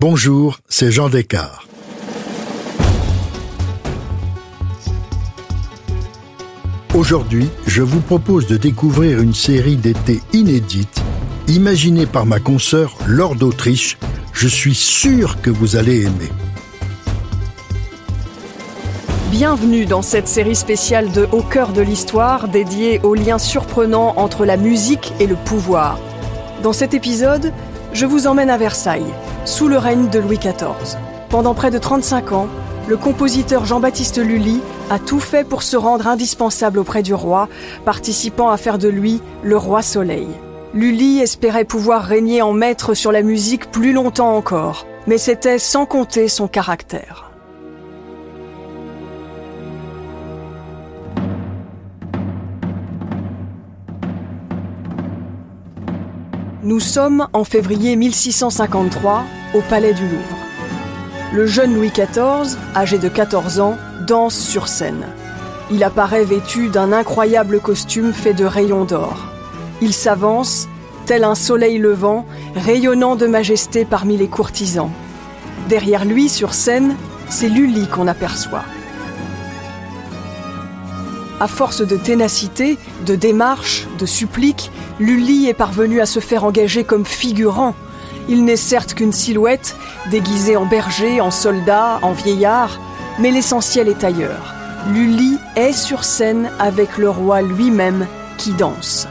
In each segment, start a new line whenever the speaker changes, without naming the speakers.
Bonjour, c'est Jean Descartes. Aujourd'hui, je vous propose de découvrir une série d'été inédite, imaginée par ma consoeur Laure d'Autriche. Je suis sûr que vous allez aimer.
Bienvenue dans cette série spéciale de Au cœur de l'histoire dédiée aux liens surprenants entre la musique et le pouvoir. Dans cet épisode, je vous emmène à Versailles, sous le règne de Louis XIV. Pendant près de 35 ans, le compositeur Jean-Baptiste Lully a tout fait pour se rendre indispensable auprès du roi, participant à faire de lui le roi soleil. Lully espérait pouvoir régner en maître sur la musique plus longtemps encore, mais c'était sans compter son caractère. Nous sommes en février 1653 au Palais du Louvre. Le jeune Louis XIV, âgé de 14 ans, danse sur scène. Il apparaît vêtu d'un incroyable costume fait de rayons d'or. Il s'avance, tel un soleil levant, rayonnant de majesté parmi les courtisans. Derrière lui, sur scène, c'est Lully qu'on aperçoit. À force de ténacité, de démarche, de suppliques, Lully est parvenu à se faire engager comme figurant. Il n'est certes qu'une silhouette, déguisée en berger, en soldat, en vieillard, mais l'essentiel est ailleurs. Lully est sur scène avec le roi lui-même qui danse.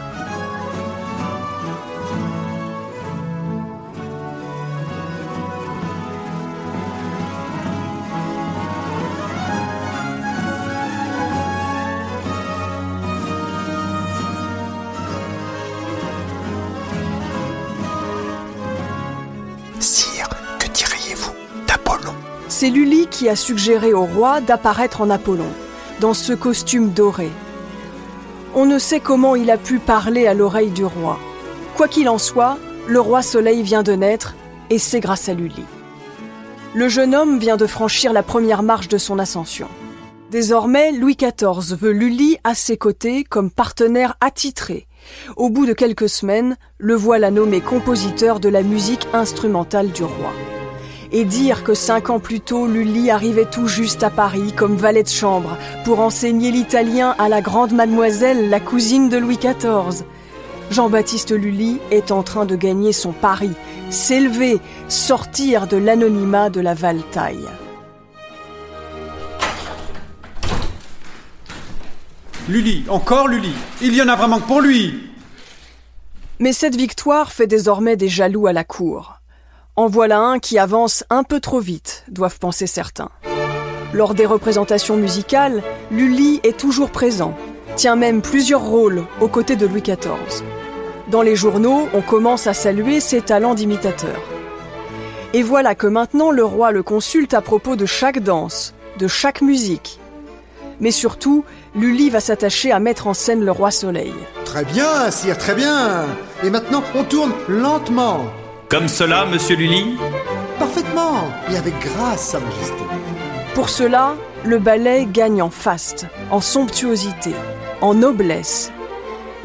Qui a suggéré au roi d'apparaître en Apollon, dans ce costume doré. On ne sait comment il a pu parler à l'oreille du roi. Quoi qu'il en soit, le roi Soleil vient de naître, et c'est grâce à Lully. Le jeune homme vient de franchir la première marche de son ascension. Désormais, Louis XIV veut Lully à ses côtés comme partenaire attitré. Au bout de quelques semaines, le voilà nommé compositeur de la musique instrumentale du roi. Et dire que cinq ans plus tôt, Lully arrivait tout juste à Paris comme valet de chambre pour enseigner l'italien à la grande mademoiselle, la cousine de Louis XIV. Jean-Baptiste Lully est en train de gagner son pari, s'élever, sortir de l'anonymat de la Valtaille.
Lully, encore Lully. Il y en a vraiment que pour lui.
Mais cette victoire fait désormais des jaloux à la cour. En voilà un qui avance un peu trop vite, doivent penser certains. Lors des représentations musicales, Lully est toujours présent, tient même plusieurs rôles aux côtés de Louis XIV. Dans les journaux, on commence à saluer ses talents d'imitateur. Et voilà que maintenant le roi le consulte à propos de chaque danse, de chaque musique. Mais surtout, Lully va s'attacher à mettre en scène le roi Soleil.
Très bien, sire, très bien. Et maintenant, on tourne lentement.
Comme cela, monsieur Lully
Parfaitement, et avec grâce, Sa Majesté.
Pour cela, le ballet gagne en faste, en somptuosité, en noblesse.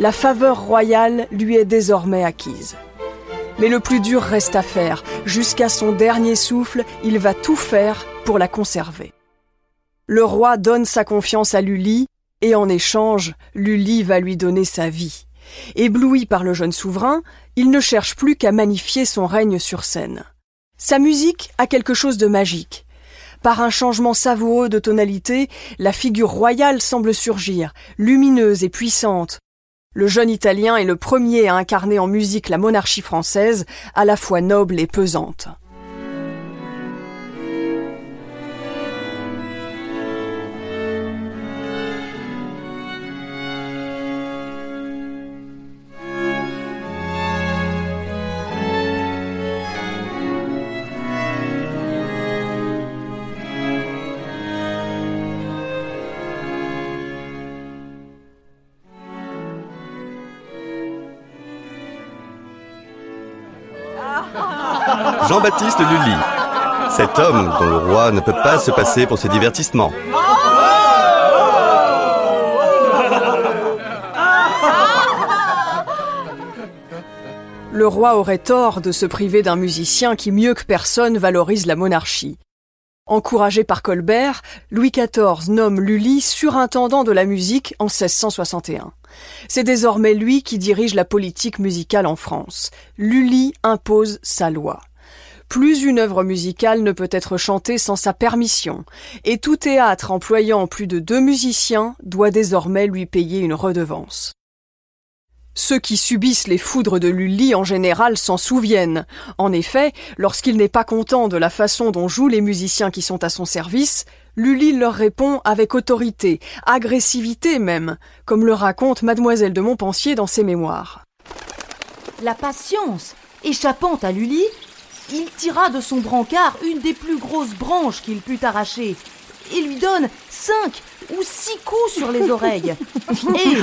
La faveur royale lui est désormais acquise. Mais le plus dur reste à faire. Jusqu'à son dernier souffle, il va tout faire pour la conserver. Le roi donne sa confiance à Lully, et en échange, Lully va lui donner sa vie. Ébloui par le jeune souverain, il ne cherche plus qu'à magnifier son règne sur scène. Sa musique a quelque chose de magique. Par un changement savoureux de tonalité, la figure royale semble surgir, lumineuse et puissante. Le jeune Italien est le premier à incarner en musique la monarchie française, à la fois noble et pesante.
Jean-Baptiste Lully. Cet homme dont le roi ne peut pas se passer pour ses divertissements.
le roi aurait tort de se priver d'un musicien qui mieux que personne valorise la monarchie. Encouragé par Colbert, Louis XIV nomme Lully surintendant de la musique en 1661. C'est désormais lui qui dirige la politique musicale en France. Lully impose sa loi. Plus une œuvre musicale ne peut être chantée sans sa permission, et tout théâtre employant plus de deux musiciens doit désormais lui payer une redevance. Ceux qui subissent les foudres de Lully en général s'en souviennent. En effet, lorsqu'il n'est pas content de la façon dont jouent les musiciens qui sont à son service, Lully leur répond avec autorité, agressivité même, comme le raconte mademoiselle de Montpensier dans ses mémoires.
La patience Échappant à Lully, il tira de son brancard une des plus grosses branches qu'il put arracher et lui donne cinq ou six coups sur les oreilles. Et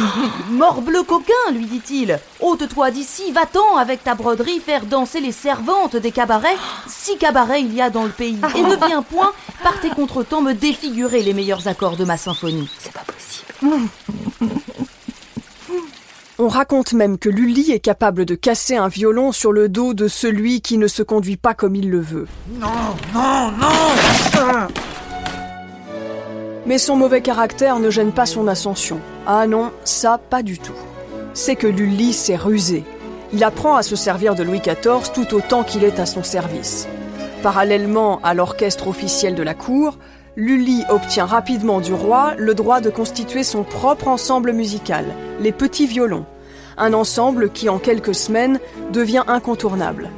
morbleu coquin, lui dit-il, ôte-toi d'ici, va-t'en avec ta broderie faire danser les servantes des cabarets. Six cabarets il y a dans le pays. Et ne viens point, par tes contretemps, me défigurer les meilleurs accords de ma symphonie.
C'est pas possible.
On raconte même que Lully est capable de casser un violon sur le dos de celui qui ne se conduit pas comme il le veut.
Non, non, non
Mais son mauvais caractère ne gêne pas son ascension. Ah non, ça pas du tout. C'est que Lully s'est rusé. Il apprend à se servir de Louis XIV tout autant qu'il est à son service. Parallèlement à l'orchestre officiel de la cour, Lully obtient rapidement du roi le droit de constituer son propre ensemble musical, les Petits Violons, un ensemble qui en quelques semaines devient incontournable.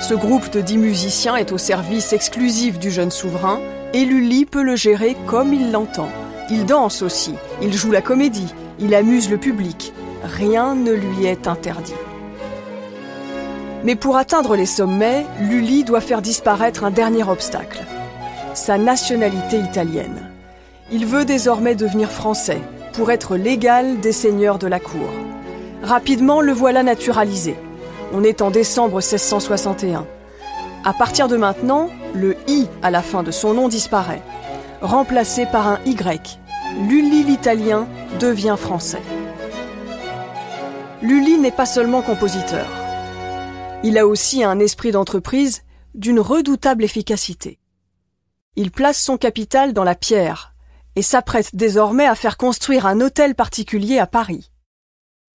Ce groupe de dix musiciens est au service exclusif du jeune souverain et Lully peut le gérer comme il l'entend. Il danse aussi, il joue la comédie, il amuse le public. Rien ne lui est interdit. Mais pour atteindre les sommets, Lully doit faire disparaître un dernier obstacle sa nationalité italienne. Il veut désormais devenir français pour être l'égal des seigneurs de la cour. Rapidement, le voilà naturalisé. On est en décembre 1661. À partir de maintenant, le I à la fin de son nom disparaît, remplacé par un Y. Lully l'italien devient français. Lully n'est pas seulement compositeur. Il a aussi un esprit d'entreprise d'une redoutable efficacité. Il place son capital dans la pierre et s'apprête désormais à faire construire un hôtel particulier à Paris.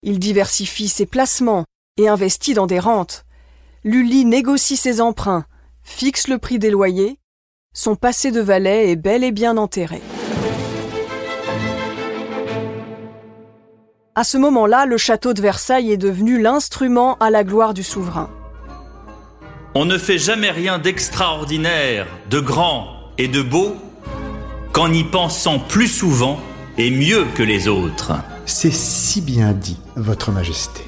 Il diversifie ses placements et investit dans des rentes. Lully négocie ses emprunts, fixe le prix des loyers. Son passé de valet est bel et bien enterré. À ce moment-là, le château de Versailles est devenu l'instrument à la gloire du souverain.
On ne fait jamais rien d'extraordinaire, de grand, et de beau qu'en y pensant plus souvent et mieux que les autres.
C'est si bien dit, Votre Majesté.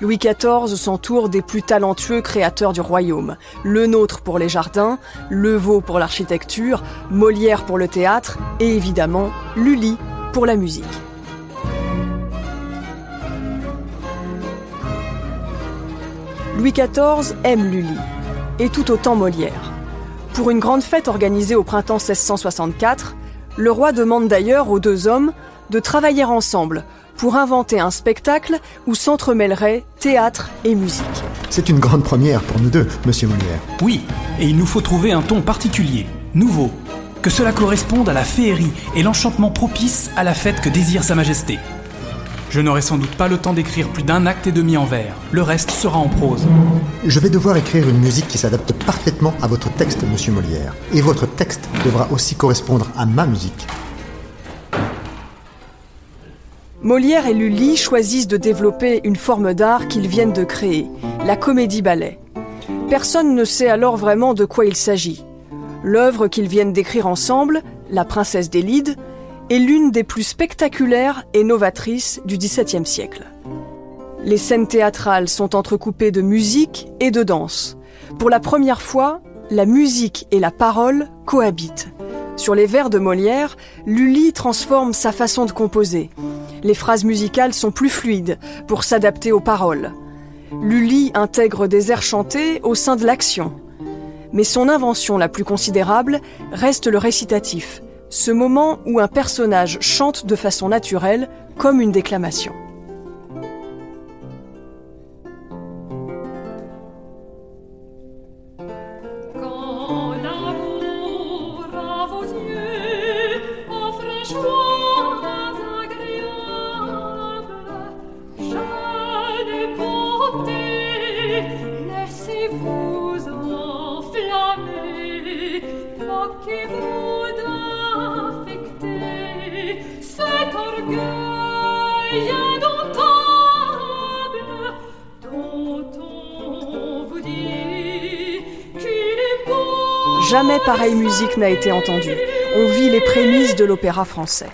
Louis XIV s'entoure des plus talentueux créateurs du royaume. Le nôtre pour les jardins, Le Vau pour l'architecture, Molière pour le théâtre et évidemment Lully pour la musique. Louis XIV aime Lully et tout autant Molière. Pour une grande fête organisée au printemps 1664, le roi demande d'ailleurs aux deux hommes de travailler ensemble pour inventer un spectacle où s'entremêleraient théâtre et musique.
C'est une grande première pour nous deux, monsieur Molière.
Oui, et il nous faut trouver un ton particulier, nouveau, que cela corresponde à la féerie et l'enchantement propice à la fête que désire Sa Majesté. Je n'aurai sans doute pas le temps d'écrire plus d'un acte et demi en vers. Le reste sera en prose.
Je vais devoir écrire une musique qui s'adapte parfaitement à votre texte, monsieur Molière. Et votre texte devra aussi correspondre à ma musique.
Molière et Lully choisissent de développer une forme d'art qu'ils viennent de créer, la comédie-ballet. Personne ne sait alors vraiment de quoi il s'agit. L'œuvre qu'ils viennent d'écrire ensemble, La princesse des Lides, est l'une des plus spectaculaires et novatrices du XVIIe siècle. Les scènes théâtrales sont entrecoupées de musique et de danse. Pour la première fois, la musique et la parole cohabitent. Sur les vers de Molière, Lully transforme sa façon de composer. Les phrases musicales sont plus fluides pour s'adapter aux paroles. Lully intègre des airs chantés au sein de l'action. Mais son invention la plus considérable reste le récitatif, ce moment où un personnage chante de façon naturelle comme une déclamation. Laissez-vous enflammer, moquez-vous. Jamais pareille musique n'a été entendue. On vit les prémices de l'opéra français.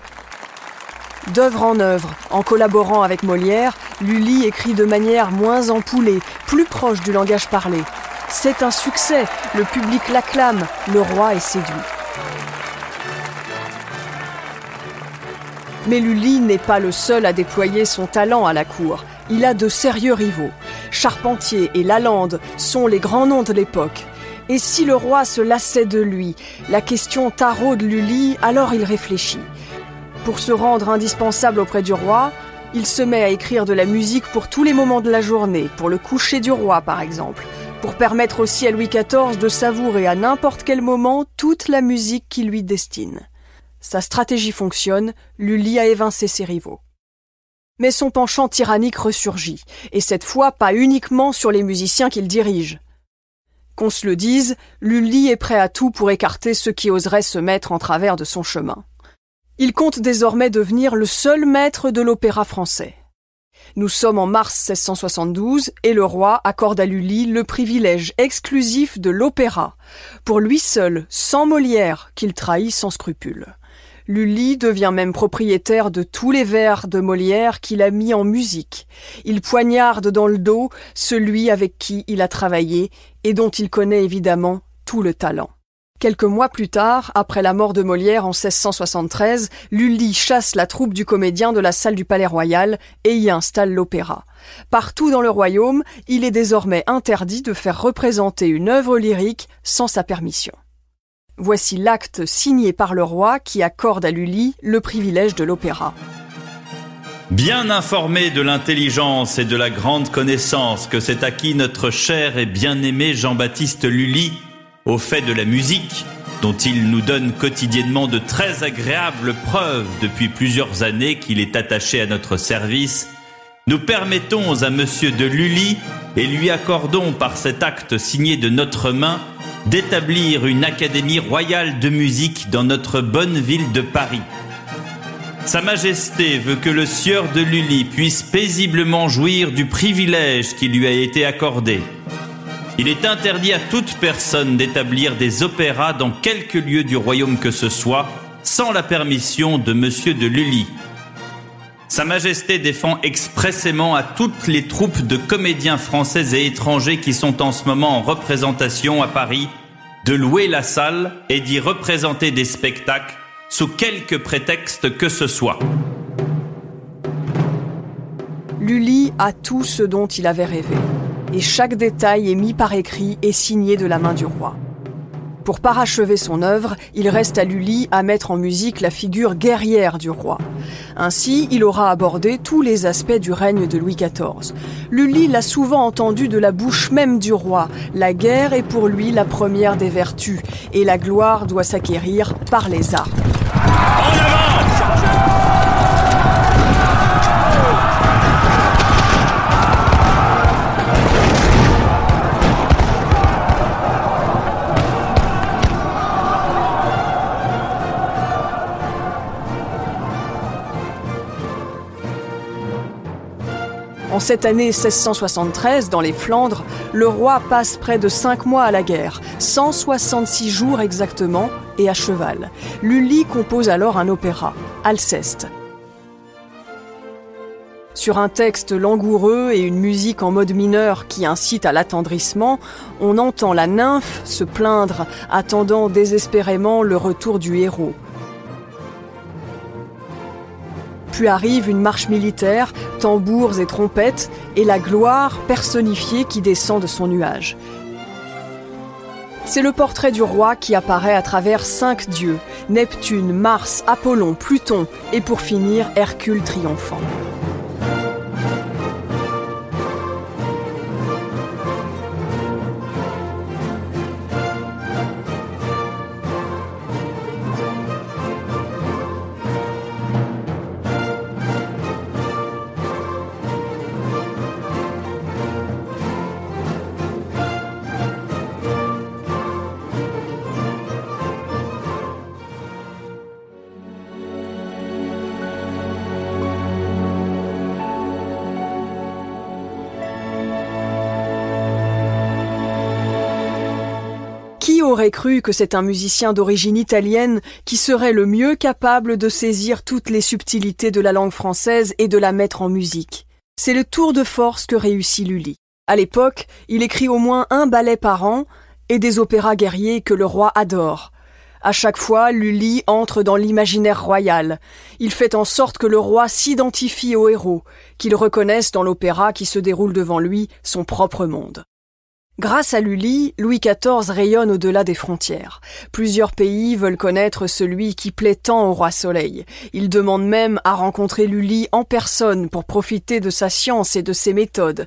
D'œuvre en œuvre, en collaborant avec Molière, Lully écrit de manière moins empoulée, plus proche du langage parlé. C'est un succès, le public l'acclame, le roi est séduit. Mais Lully n'est pas le seul à déployer son talent à la cour. Il a de sérieux rivaux. Charpentier et Lalande sont les grands noms de l'époque. Et si le roi se lassait de lui, la question taraude Lully, alors il réfléchit. Pour se rendre indispensable auprès du roi, il se met à écrire de la musique pour tous les moments de la journée, pour le coucher du roi par exemple, pour permettre aussi à Louis XIV de savourer à n'importe quel moment toute la musique qu'il lui destine. Sa stratégie fonctionne, Lully a évincé ses rivaux. Mais son penchant tyrannique ressurgit, et cette fois pas uniquement sur les musiciens qu'il dirige. Qu'on se le dise, Lully est prêt à tout pour écarter ceux qui oseraient se mettre en travers de son chemin. Il compte désormais devenir le seul maître de l'opéra français. Nous sommes en mars 1672 et le roi accorde à Lully le privilège exclusif de l'opéra, pour lui seul, sans Molière, qu'il trahit sans scrupule. Lully devient même propriétaire de tous les vers de Molière qu'il a mis en musique. Il poignarde dans le dos celui avec qui il a travaillé et dont il connaît évidemment tout le talent. Quelques mois plus tard, après la mort de Molière en 1673, Lully chasse la troupe du comédien de la salle du Palais Royal et y installe l'opéra. Partout dans le royaume, il est désormais interdit de faire représenter une œuvre lyrique sans sa permission. Voici l'acte signé par le roi qui accorde à Lully le privilège de l'opéra.
Bien informé de l'intelligence et de la grande connaissance que s'est acquis notre cher et bien-aimé Jean-Baptiste Lully au fait de la musique, dont il nous donne quotidiennement de très agréables preuves depuis plusieurs années qu'il est attaché à notre service, nous permettons à Monsieur de Lully et lui accordons par cet acte signé de notre main d'établir une académie royale de musique dans notre bonne ville de Paris. Sa Majesté veut que le sieur de Lully puisse paisiblement jouir du privilège qui lui a été accordé. Il est interdit à toute personne d'établir des opéras dans quelque lieu du royaume que ce soit, sans la permission de Monsieur de Lully. Sa Majesté défend expressément à toutes les troupes de comédiens français et étrangers qui sont en ce moment en représentation à Paris de louer la salle et d'y représenter des spectacles sous quelque prétexte que ce soit.
Lully a tout ce dont il avait rêvé, et chaque détail est mis par écrit et signé de la main du roi. Pour parachever son œuvre, il reste à Lully à mettre en musique la figure guerrière du roi. Ainsi, il aura abordé tous les aspects du règne de Louis XIV. Lully l'a souvent entendu de la bouche même du roi. La guerre est pour lui la première des vertus, et la gloire doit s'acquérir par les armes. En cette année 1673, dans les Flandres, le roi passe près de cinq mois à la guerre, 166 jours exactement, et à cheval. Lully compose alors un opéra, Alceste. Sur un texte langoureux et une musique en mode mineur qui incite à l'attendrissement, on entend la nymphe se plaindre, attendant désespérément le retour du héros. Puis arrive une marche militaire, tambours et trompettes, et la gloire personnifiée qui descend de son nuage. C'est le portrait du roi qui apparaît à travers cinq dieux, Neptune, Mars, Apollon, Pluton, et pour finir Hercule triomphant. Aurait cru que c'est un musicien d'origine italienne qui serait le mieux capable de saisir toutes les subtilités de la langue française et de la mettre en musique? C'est le tour de force que réussit Lully. À l'époque, il écrit au moins un ballet par an et des opéras guerriers que le roi adore. À chaque fois, Lully entre dans l'imaginaire royal. Il fait en sorte que le roi s'identifie au héros, qu'il reconnaisse dans l'opéra qui se déroule devant lui son propre monde. Grâce à Lully, Louis XIV rayonne au-delà des frontières. Plusieurs pays veulent connaître celui qui plaît tant au roi Soleil. Ils demandent même à rencontrer Lully en personne pour profiter de sa science et de ses méthodes.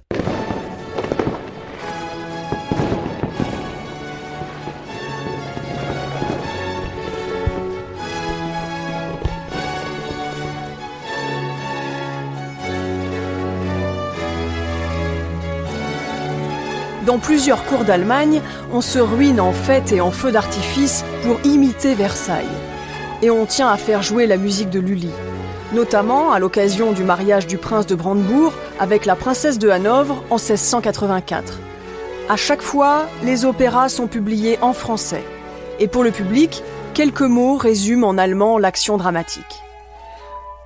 Dans plusieurs cours d'Allemagne, on se ruine en fêtes et en feux d'artifice pour imiter Versailles. Et on tient à faire jouer la musique de Lully, notamment à l'occasion du mariage du prince de Brandebourg avec la princesse de Hanovre en 1684. À chaque fois, les opéras sont publiés en français. Et pour le public, quelques mots résument en allemand l'action dramatique.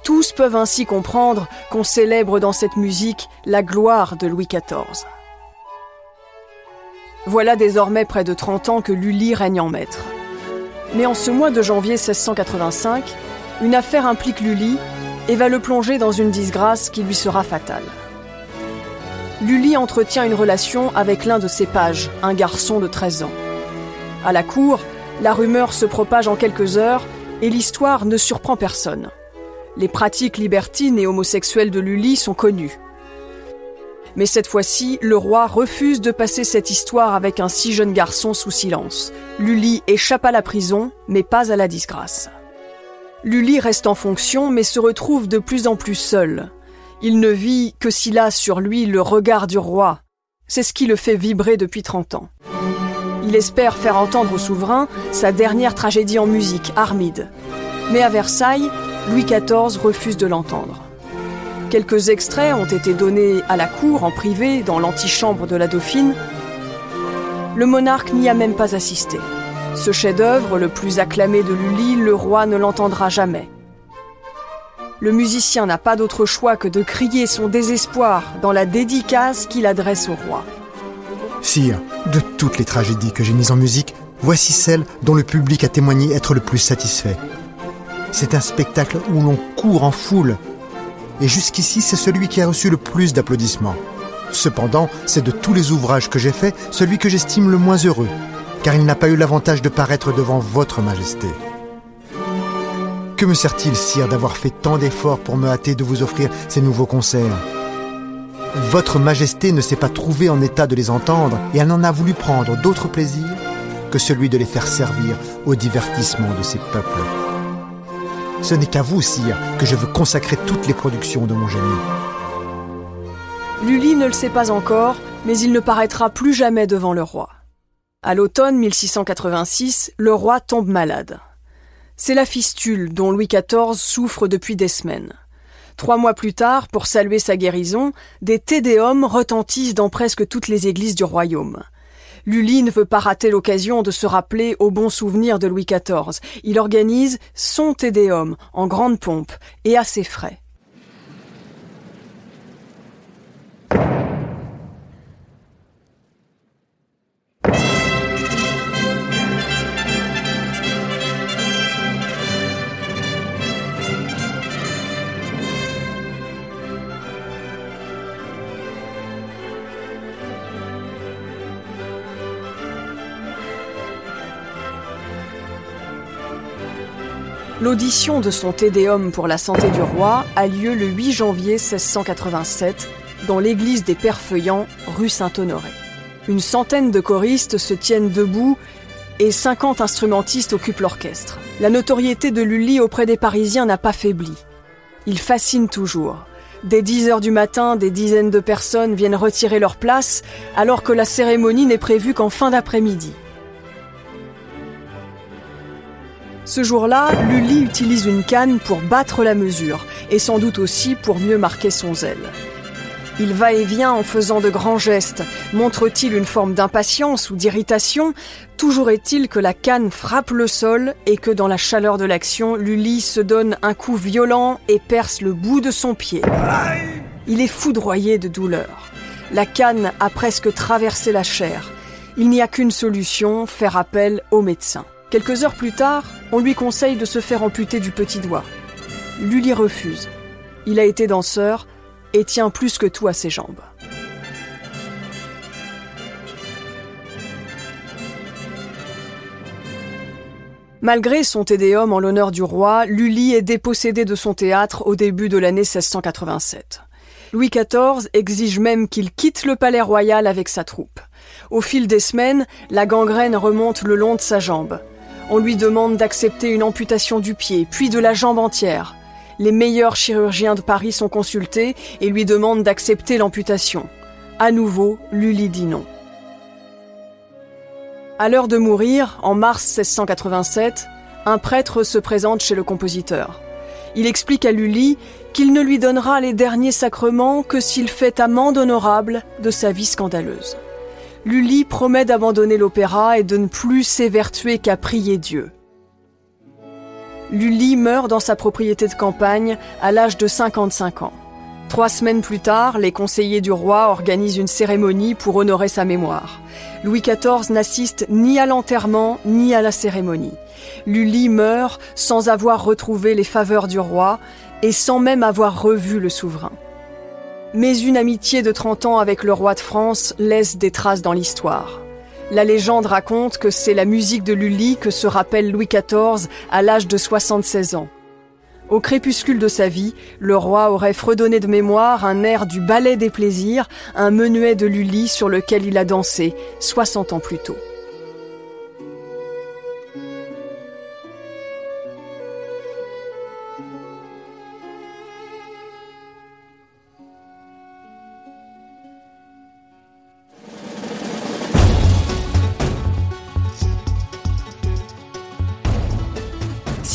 Tous peuvent ainsi comprendre qu'on célèbre dans cette musique la gloire de Louis XIV. Voilà désormais près de 30 ans que Lully règne en maître. Mais en ce mois de janvier 1685, une affaire implique Lully et va le plonger dans une disgrâce qui lui sera fatale. Lully entretient une relation avec l'un de ses pages, un garçon de 13 ans. À la cour, la rumeur se propage en quelques heures et l'histoire ne surprend personne. Les pratiques libertines et homosexuelles de Lully sont connues. Mais cette fois-ci, le roi refuse de passer cette histoire avec un si jeune garçon sous silence. Lully échappe à la prison, mais pas à la disgrâce. Lully reste en fonction, mais se retrouve de plus en plus seul. Il ne vit que s'il a sur lui le regard du roi. C'est ce qui le fait vibrer depuis 30 ans. Il espère faire entendre au souverain sa dernière tragédie en musique, Armide. Mais à Versailles, Louis XIV refuse de l'entendre. Quelques extraits ont été donnés à la cour en privé dans l'antichambre de la Dauphine. Le monarque n'y a même pas assisté. Ce chef-d'œuvre, le plus acclamé de Lully, le roi ne l'entendra jamais. Le musicien n'a pas d'autre choix que de crier son désespoir dans la dédicace qu'il adresse au roi.
Sire, de toutes les tragédies que j'ai mises en musique, voici celle dont le public a témoigné être le plus satisfait. C'est un spectacle où l'on court en foule et jusqu'ici c'est celui qui a reçu le plus d'applaudissements. Cependant, c'est de tous les ouvrages que j'ai faits celui que j'estime le moins heureux, car il n'a pas eu l'avantage de paraître devant votre majesté. Que me sert-il, sire, d'avoir fait tant d'efforts pour me hâter de vous offrir ces nouveaux concerts? Votre majesté ne s'est pas trouvée en état de les entendre, et elle n'en a voulu prendre d'autre plaisir que celui de les faire servir au divertissement de ses peuples. Ce n'est qu'à vous, sire, que je veux consacrer toutes les productions de mon génie.
Lully ne le sait pas encore, mais il ne paraîtra plus jamais devant le roi. À l'automne 1686, le roi tombe malade. C'est la fistule dont Louis XIV souffre depuis des semaines. Trois mois plus tard, pour saluer sa guérison, des tédéums retentissent dans presque toutes les églises du royaume. Lully ne veut pas rater l'occasion de se rappeler au bon souvenir de Louis XIV. Il organise son Tédéum en grande pompe et à ses frais. L'audition de son Tédéum pour la santé du roi a lieu le 8 janvier 1687 dans l'église des Pères Feuillants, rue Saint-Honoré. Une centaine de choristes se tiennent debout et 50 instrumentistes occupent l'orchestre. La notoriété de Lully auprès des Parisiens n'a pas faibli. Il fascine toujours. Dès 10 heures du matin, des dizaines de personnes viennent retirer leur place alors que la cérémonie n'est prévue qu'en fin d'après-midi. Ce jour-là, Lully utilise une canne pour battre la mesure, et sans doute aussi pour mieux marquer son zèle. Il va et vient en faisant de grands gestes. Montre-t-il une forme d'impatience ou d'irritation? Toujours est-il que la canne frappe le sol et que dans la chaleur de l'action, Lully se donne un coup violent et perce le bout de son pied. Il est foudroyé de douleur. La canne a presque traversé la chair. Il n'y a qu'une solution, faire appel au médecin. Quelques heures plus tard, on lui conseille de se faire amputer du petit doigt. Lully refuse. Il a été danseur, et tient plus que tout à ses jambes. Malgré son tédéum en l'honneur du roi, Lully est dépossédé de son théâtre au début de l'année 1687. Louis XIV exige même qu'il quitte le palais royal avec sa troupe. Au fil des semaines, la gangrène remonte le long de sa jambe. On lui demande d'accepter une amputation du pied, puis de la jambe entière les meilleurs chirurgiens de Paris sont consultés et lui demandent d'accepter l'amputation. À nouveau, Lully dit non. À l'heure de mourir, en mars 1687, un prêtre se présente chez le compositeur. Il explique à Lully qu'il ne lui donnera les derniers sacrements que s'il fait amende honorable de sa vie scandaleuse. Lully promet d'abandonner l'opéra et de ne plus s'évertuer qu'à prier Dieu. Lully meurt dans sa propriété de campagne à l'âge de 55 ans. Trois semaines plus tard, les conseillers du roi organisent une cérémonie pour honorer sa mémoire. Louis XIV n'assiste ni à l'enterrement ni à la cérémonie. Lully meurt sans avoir retrouvé les faveurs du roi et sans même avoir revu le souverain. Mais une amitié de 30 ans avec le roi de France laisse des traces dans l'histoire. La légende raconte que c'est la musique de Lully que se rappelle Louis XIV à l'âge de 76 ans. Au crépuscule de sa vie, le roi aurait fredonné de mémoire un air du ballet des plaisirs, un menuet de Lully sur lequel il a dansé 60 ans plus tôt.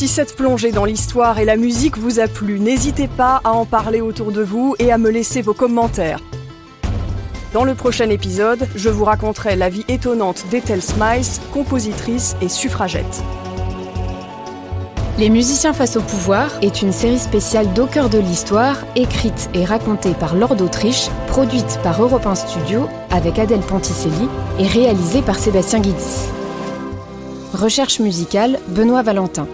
Si cette plongée dans l'histoire et la musique vous a plu, n'hésitez pas à en parler autour de vous et à me laisser vos commentaires. Dans le prochain épisode, je vous raconterai la vie étonnante d'Ethel Smythe, compositrice et suffragette.
Les musiciens face au pouvoir est une série spéciale d'au cœur de l'histoire, écrite et racontée par Lord d'Autriche, produite par Europe 1 Studio avec Adèle Ponticelli et réalisée par Sébastien Guidis. Recherche musicale, Benoît Valentin.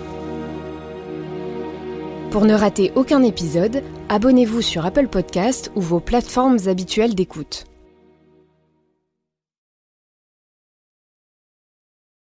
Pour ne rater aucun épisode, abonnez-vous sur Apple Podcast ou vos plateformes habituelles d'écoute.